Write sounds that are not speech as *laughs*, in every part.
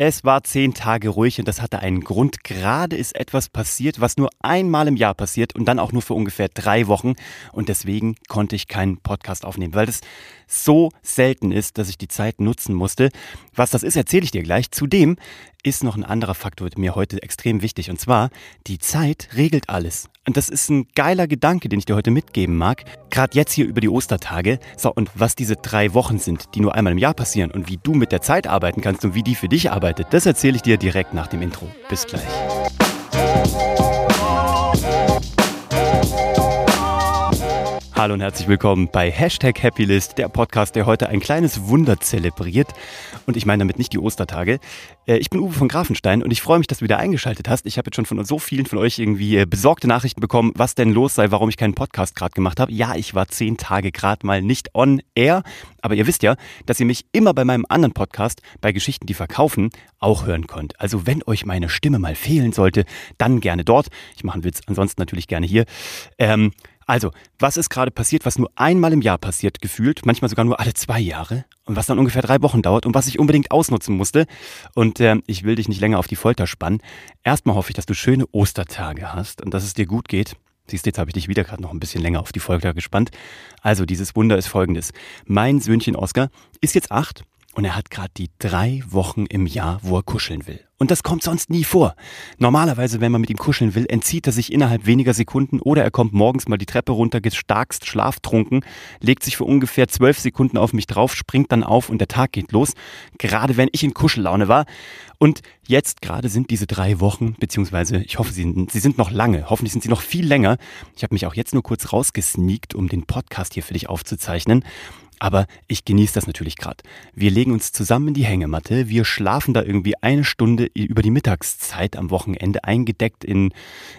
Es war zehn Tage ruhig und das hatte einen Grund. Gerade ist etwas passiert, was nur einmal im Jahr passiert und dann auch nur für ungefähr drei Wochen. Und deswegen konnte ich keinen Podcast aufnehmen, weil das so selten ist, dass ich die Zeit nutzen musste. Was das ist, erzähle ich dir gleich. Zudem ist noch ein anderer Faktor mir heute extrem wichtig. Und zwar, die Zeit regelt alles. Und das ist ein geiler Gedanke, den ich dir heute mitgeben mag. Gerade jetzt hier über die Ostertage. So, und was diese drei Wochen sind, die nur einmal im Jahr passieren und wie du mit der Zeit arbeiten kannst und wie die für dich arbeitet, das erzähle ich dir direkt nach dem Intro. Bis gleich. Hallo und herzlich willkommen bei Hashtag Happylist, der Podcast, der heute ein kleines Wunder zelebriert. Und ich meine damit nicht die Ostertage. Äh, ich bin Uwe von Grafenstein und ich freue mich, dass du wieder eingeschaltet hast. Ich habe jetzt schon von so vielen von euch irgendwie äh, besorgte Nachrichten bekommen, was denn los sei, warum ich keinen Podcast gerade gemacht habe. Ja, ich war zehn Tage gerade mal nicht on air. Aber ihr wisst ja, dass ihr mich immer bei meinem anderen Podcast, bei Geschichten, die verkaufen, auch hören könnt. Also wenn euch meine Stimme mal fehlen sollte, dann gerne dort. Ich mache einen Witz, ansonsten natürlich gerne hier. Ähm, also, was ist gerade passiert, was nur einmal im Jahr passiert, gefühlt, manchmal sogar nur alle zwei Jahre und was dann ungefähr drei Wochen dauert und was ich unbedingt ausnutzen musste. Und äh, ich will dich nicht länger auf die Folter spannen. Erstmal hoffe ich, dass du schöne Ostertage hast und dass es dir gut geht. Siehst du, jetzt habe ich dich wieder gerade noch ein bisschen länger auf die Folter gespannt. Also, dieses Wunder ist folgendes. Mein Söhnchen Oskar ist jetzt acht und er hat gerade die drei Wochen im Jahr, wo er kuscheln will. Und das kommt sonst nie vor. Normalerweise, wenn man mit ihm kuscheln will, entzieht er sich innerhalb weniger Sekunden oder er kommt morgens mal die Treppe runter, gestarkst schlaftrunken, legt sich für ungefähr zwölf Sekunden auf mich drauf, springt dann auf und der Tag geht los. Gerade wenn ich in Kuschellaune war. Und jetzt gerade sind diese drei Wochen, beziehungsweise ich hoffe, sie, sie sind noch lange. Hoffentlich sind sie noch viel länger. Ich habe mich auch jetzt nur kurz rausgesneakt, um den Podcast hier für dich aufzuzeichnen. Aber ich genieße das natürlich gerade. Wir legen uns zusammen in die Hängematte, wir schlafen da irgendwie eine Stunde über die Mittagszeit am Wochenende eingedeckt in,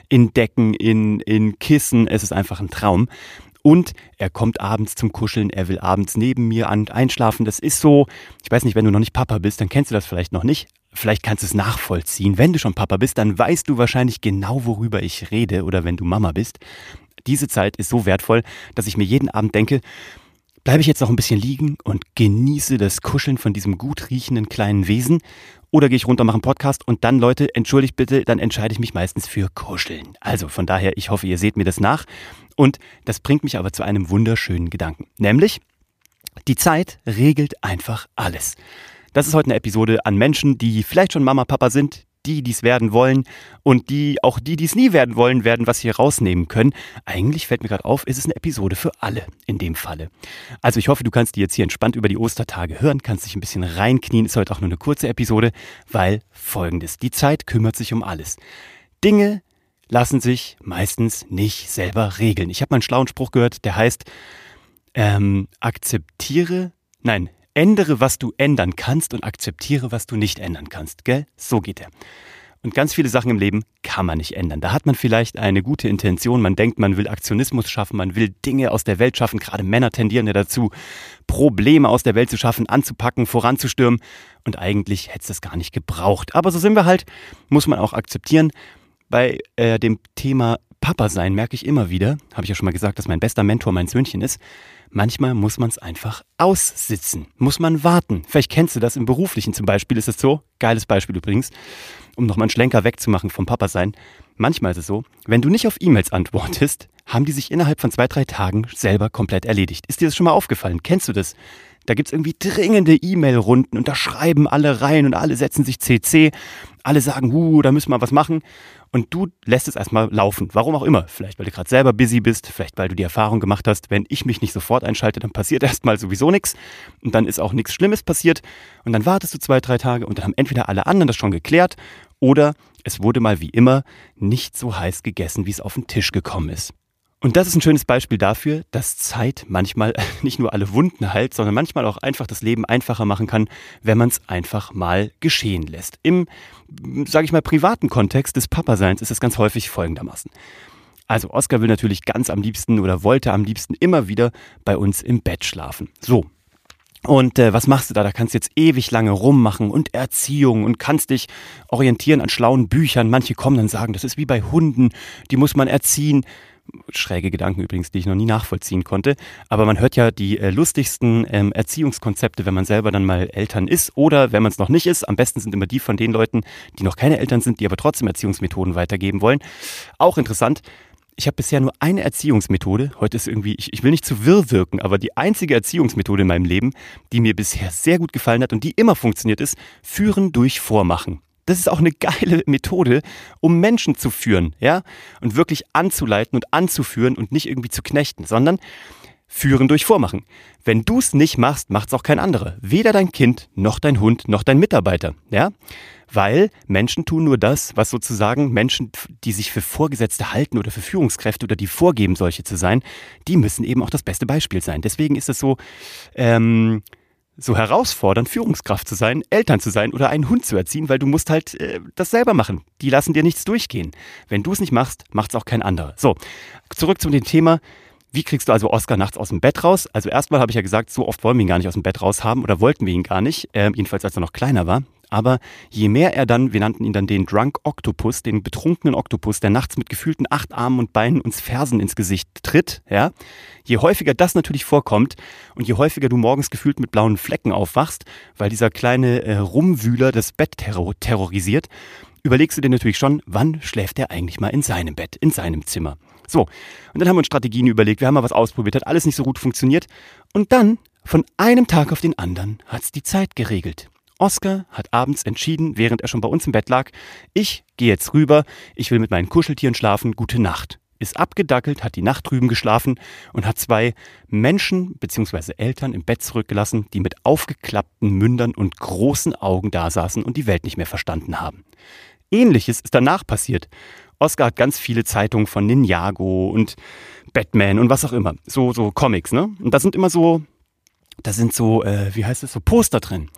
in Decken, in, in Kissen. Es ist einfach ein Traum. Und er kommt abends zum Kuscheln, er will abends neben mir an, einschlafen. Das ist so, ich weiß nicht, wenn du noch nicht Papa bist, dann kennst du das vielleicht noch nicht. Vielleicht kannst du es nachvollziehen. Wenn du schon Papa bist, dann weißt du wahrscheinlich genau, worüber ich rede. Oder wenn du Mama bist. Diese Zeit ist so wertvoll, dass ich mir jeden Abend denke, Bleibe ich jetzt noch ein bisschen liegen und genieße das Kuscheln von diesem gut riechenden kleinen Wesen? Oder gehe ich runter, mache einen Podcast und dann, Leute, entschuldigt bitte, dann entscheide ich mich meistens für Kuscheln. Also von daher, ich hoffe, ihr seht mir das nach. Und das bringt mich aber zu einem wunderschönen Gedanken. Nämlich, die Zeit regelt einfach alles. Das ist heute eine Episode an Menschen, die vielleicht schon Mama, Papa sind, die, die es werden wollen und die, auch die, die es nie werden wollen, werden was hier rausnehmen können. Eigentlich fällt mir gerade auf, ist es eine Episode für alle in dem Falle. Also ich hoffe, du kannst die jetzt hier entspannt über die Ostertage hören, kannst dich ein bisschen reinknien. Ist heute auch nur eine kurze Episode, weil folgendes. Die Zeit kümmert sich um alles. Dinge lassen sich meistens nicht selber regeln. Ich habe mal einen schlauen Spruch gehört, der heißt, ähm, akzeptiere, nein, Ändere, was du ändern kannst und akzeptiere, was du nicht ändern kannst. Gell? So geht er. Und ganz viele Sachen im Leben kann man nicht ändern. Da hat man vielleicht eine gute Intention. Man denkt, man will Aktionismus schaffen, man will Dinge aus der Welt schaffen. Gerade Männer tendieren ja dazu, Probleme aus der Welt zu schaffen, anzupacken, voranzustürmen. Und eigentlich hätte es das gar nicht gebraucht. Aber so sind wir halt, muss man auch akzeptieren. Bei äh, dem Thema Papa sein merke ich immer wieder, habe ich ja schon mal gesagt, dass mein bester Mentor mein Söhnchen ist. Manchmal muss man es einfach aussitzen, muss man warten. Vielleicht kennst du das im Beruflichen zum Beispiel, ist es so, geiles Beispiel übrigens, um nochmal einen Schlenker wegzumachen vom Papa sein. Manchmal ist es so, wenn du nicht auf E-Mails antwortest, haben die sich innerhalb von zwei, drei Tagen selber komplett erledigt. Ist dir das schon mal aufgefallen? Kennst du das? Da gibt's irgendwie dringende E-Mail-Runden und da schreiben alle rein und alle setzen sich CC. Alle sagen, huh, da müssen wir was machen und du lässt es erstmal laufen. Warum auch immer. Vielleicht, weil du gerade selber busy bist, vielleicht, weil du die Erfahrung gemacht hast, wenn ich mich nicht sofort einschalte, dann passiert *laughs* erstmal sowieso nichts und dann ist auch nichts Schlimmes passiert und dann wartest du zwei, drei Tage und dann haben entweder alle anderen das schon geklärt oder es wurde mal wie immer nicht so heiß gegessen, wie es auf den Tisch gekommen ist. Und das ist ein schönes Beispiel dafür, dass Zeit manchmal *laughs* nicht nur alle Wunden heilt, sondern manchmal auch einfach das Leben einfacher machen kann, wenn man es einfach mal geschehen lässt. Im, sage ich mal, privaten Kontext des Papaseins ist es ganz häufig folgendermaßen. Also Oskar will natürlich ganz am liebsten oder wollte am liebsten immer wieder bei uns im Bett schlafen. So, und äh, was machst du da? Da kannst du jetzt ewig lange rummachen und Erziehung und kannst dich orientieren an schlauen Büchern. Manche kommen dann sagen, das ist wie bei Hunden, die muss man erziehen Schräge Gedanken übrigens, die ich noch nie nachvollziehen konnte. Aber man hört ja die äh, lustigsten ähm, Erziehungskonzepte, wenn man selber dann mal Eltern ist oder wenn man es noch nicht ist. Am besten sind immer die von den Leuten, die noch keine Eltern sind, die aber trotzdem Erziehungsmethoden weitergeben wollen. Auch interessant. Ich habe bisher nur eine Erziehungsmethode. Heute ist irgendwie, ich, ich will nicht zu wirr wirken, aber die einzige Erziehungsmethode in meinem Leben, die mir bisher sehr gut gefallen hat und die immer funktioniert ist, führen durch Vormachen. Das ist auch eine geile Methode, um Menschen zu führen, ja? Und wirklich anzuleiten und anzuführen und nicht irgendwie zu knechten, sondern führen durch Vormachen. Wenn du es nicht machst, macht es auch kein anderer. Weder dein Kind, noch dein Hund, noch dein Mitarbeiter, ja? Weil Menschen tun nur das, was sozusagen Menschen, die sich für Vorgesetzte halten oder für Führungskräfte oder die vorgeben, solche zu sein, die müssen eben auch das beste Beispiel sein. Deswegen ist es so, ähm, so herausfordernd, Führungskraft zu sein, Eltern zu sein oder einen Hund zu erziehen, weil du musst halt äh, das selber machen. Die lassen dir nichts durchgehen. Wenn du es nicht machst, macht es auch kein anderer. So, zurück zu dem Thema. Wie kriegst du also Oscar nachts aus dem Bett raus? Also erstmal habe ich ja gesagt, so oft wollen wir ihn gar nicht aus dem Bett raus haben oder wollten wir ihn gar nicht, äh, jedenfalls als er noch kleiner war. Aber je mehr er dann, wir nannten ihn dann den Drunk Octopus, den betrunkenen Oktopus, der nachts mit gefühlten acht Armen und Beinen uns Fersen ins Gesicht tritt, ja, je häufiger das natürlich vorkommt und je häufiger du morgens gefühlt mit blauen Flecken aufwachst, weil dieser kleine äh, Rumwühler das Bett terror terrorisiert, überlegst du dir natürlich schon, wann schläft er eigentlich mal in seinem Bett, in seinem Zimmer. So, und dann haben wir uns Strategien überlegt, wir haben mal was ausprobiert, hat alles nicht so gut funktioniert. Und dann, von einem Tag auf den anderen, hat's die Zeit geregelt. Oscar hat abends entschieden, während er schon bei uns im Bett lag, ich gehe jetzt rüber, ich will mit meinen Kuscheltieren schlafen, gute Nacht. Ist abgedackelt, hat die Nacht drüben geschlafen und hat zwei Menschen bzw. Eltern im Bett zurückgelassen, die mit aufgeklappten Mündern und großen Augen dasaßen und die Welt nicht mehr verstanden haben. Ähnliches ist danach passiert. Oscar hat ganz viele Zeitungen von Ninjago und Batman und was auch immer. So, so Comics, ne? Und da sind immer so, da sind so, äh, wie heißt es, so Poster drin.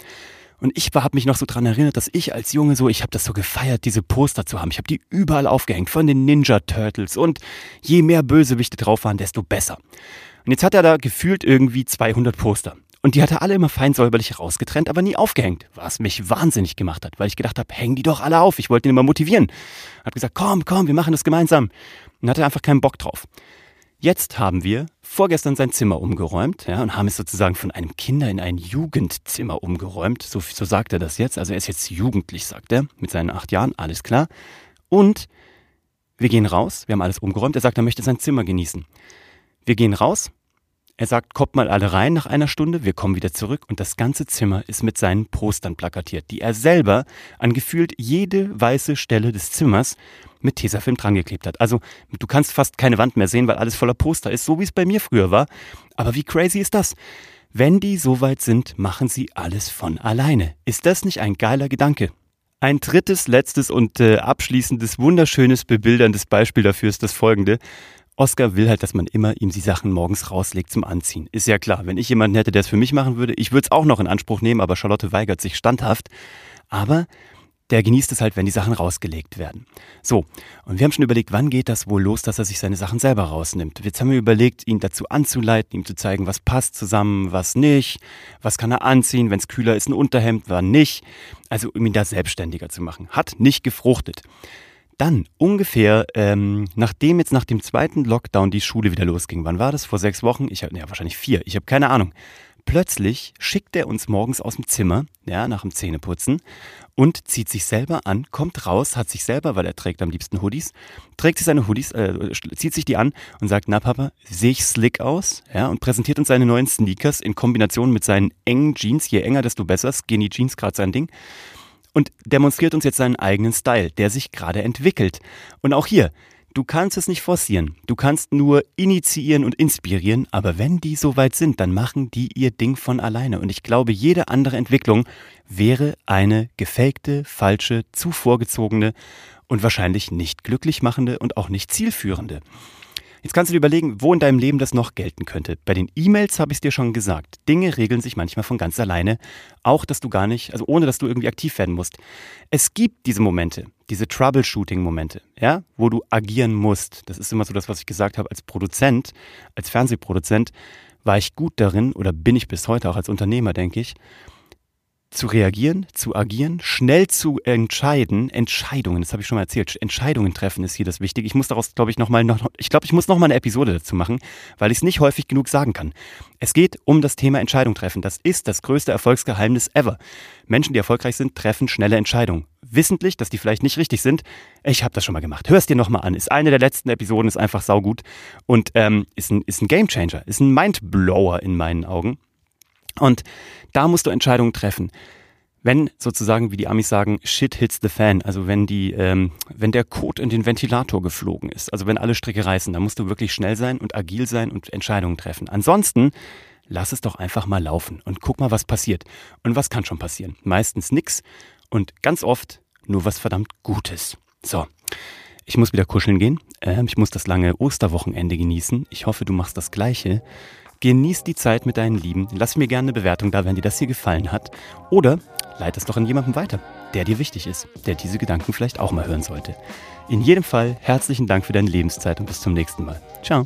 Und ich habe mich noch so dran erinnert, dass ich als Junge so, ich habe das so gefeiert, diese Poster zu haben. Ich habe die überall aufgehängt, von den Ninja Turtles. Und je mehr Bösewichte drauf waren, desto besser. Und jetzt hat er da gefühlt irgendwie 200 Poster. Und die hat er alle immer fein säuberlich rausgetrennt, aber nie aufgehängt. Was mich wahnsinnig gemacht hat, weil ich gedacht habe, hängen die doch alle auf. Ich wollte ihn immer motivieren. Hat gesagt, komm, komm, wir machen das gemeinsam. Und hatte einfach keinen Bock drauf. Jetzt haben wir vorgestern sein Zimmer umgeräumt ja, und haben es sozusagen von einem Kinder- in ein Jugendzimmer umgeräumt. So, so sagt er das jetzt. Also er ist jetzt jugendlich, sagt er, mit seinen acht Jahren, alles klar. Und wir gehen raus, wir haben alles umgeräumt. Er sagt, er möchte sein Zimmer genießen. Wir gehen raus. Er sagt, kommt mal alle rein nach einer Stunde, wir kommen wieder zurück und das ganze Zimmer ist mit seinen Postern plakatiert, die er selber an gefühlt jede weiße Stelle des Zimmers mit Tesafilm drangeklebt hat. Also du kannst fast keine Wand mehr sehen, weil alles voller Poster ist, so wie es bei mir früher war. Aber wie crazy ist das? Wenn die so weit sind, machen sie alles von alleine. Ist das nicht ein geiler Gedanke? Ein drittes, letztes und äh, abschließendes, wunderschönes, bebilderndes Beispiel dafür ist das folgende. Oscar will halt, dass man immer ihm die Sachen morgens rauslegt zum Anziehen. Ist ja klar, wenn ich jemanden hätte, der es für mich machen würde, ich würde es auch noch in Anspruch nehmen, aber Charlotte weigert sich standhaft. Aber der genießt es halt, wenn die Sachen rausgelegt werden. So, und wir haben schon überlegt, wann geht das wohl los, dass er sich seine Sachen selber rausnimmt. Jetzt haben wir überlegt, ihn dazu anzuleiten, ihm zu zeigen, was passt zusammen, was nicht, was kann er anziehen, wenn es kühler ist, ein Unterhemd, wann nicht. Also um ihn da selbstständiger zu machen. Hat nicht gefruchtet. Dann ungefähr, ähm, nachdem jetzt nach dem zweiten Lockdown die Schule wieder losging, wann war das? Vor sechs Wochen? Ich habe, ja, wahrscheinlich vier. Ich habe keine Ahnung. Plötzlich schickt er uns morgens aus dem Zimmer, ja, nach dem Zähneputzen und zieht sich selber an, kommt raus, hat sich selber, weil er trägt am liebsten Hoodies, trägt sich seine Hoodies, äh, zieht sich die an und sagt, na Papa, sehe ich slick aus? Ja, und präsentiert uns seine neuen Sneakers in Kombination mit seinen engen Jeans, je enger, desto besser, Skinny Jeans, gerade sein Ding. Und demonstriert uns jetzt seinen eigenen Style, der sich gerade entwickelt. Und auch hier, Du kannst es nicht forcieren. Du kannst nur initiieren und inspirieren, aber wenn die so weit sind, dann machen die ihr Ding von alleine. Und ich glaube, jede andere Entwicklung wäre eine gefakte, falsche, zu vorgezogene und wahrscheinlich nicht glücklich machende und auch nicht zielführende. Jetzt kannst du dir überlegen, wo in deinem Leben das noch gelten könnte. Bei den E-Mails habe ich es dir schon gesagt. Dinge regeln sich manchmal von ganz alleine. Auch, dass du gar nicht, also ohne dass du irgendwie aktiv werden musst. Es gibt diese Momente, diese Troubleshooting-Momente, ja, wo du agieren musst. Das ist immer so das, was ich gesagt habe als Produzent, als Fernsehproduzent, war ich gut darin oder bin ich bis heute auch als Unternehmer, denke ich, zu reagieren, zu agieren, schnell zu entscheiden, Entscheidungen, das habe ich schon mal erzählt, Entscheidungen treffen ist hier das Wichtige. Ich muss daraus, glaube ich, nochmal, noch, ich glaube, ich muss nochmal eine Episode dazu machen, weil ich es nicht häufig genug sagen kann. Es geht um das Thema Entscheidung treffen. Das ist das größte Erfolgsgeheimnis ever. Menschen, die erfolgreich sind, treffen schnelle Entscheidungen. Wissentlich, dass die vielleicht nicht richtig sind. Ich habe das schon mal gemacht. Hör es dir nochmal an. Ist eine der letzten Episoden, ist einfach saugut und ähm, ist ein, ist ein Gamechanger, ist ein Mindblower in meinen Augen. Und da musst du Entscheidungen treffen. Wenn sozusagen, wie die Amis sagen, shit hits the fan, also wenn die, ähm, wenn der Code in den Ventilator geflogen ist, also wenn alle Stricke reißen, dann musst du wirklich schnell sein und agil sein und Entscheidungen treffen. Ansonsten lass es doch einfach mal laufen und guck mal, was passiert. Und was kann schon passieren? Meistens nix und ganz oft nur was verdammt Gutes. So. Ich muss wieder kuscheln gehen. Ähm, ich muss das lange Osterwochenende genießen. Ich hoffe, du machst das Gleiche. Genieß die Zeit mit deinen Lieben. Lass mir gerne eine Bewertung da, wenn dir das hier gefallen hat. Oder leite es doch an jemanden weiter, der dir wichtig ist, der diese Gedanken vielleicht auch mal hören sollte. In jedem Fall herzlichen Dank für deine Lebenszeit und bis zum nächsten Mal. Ciao.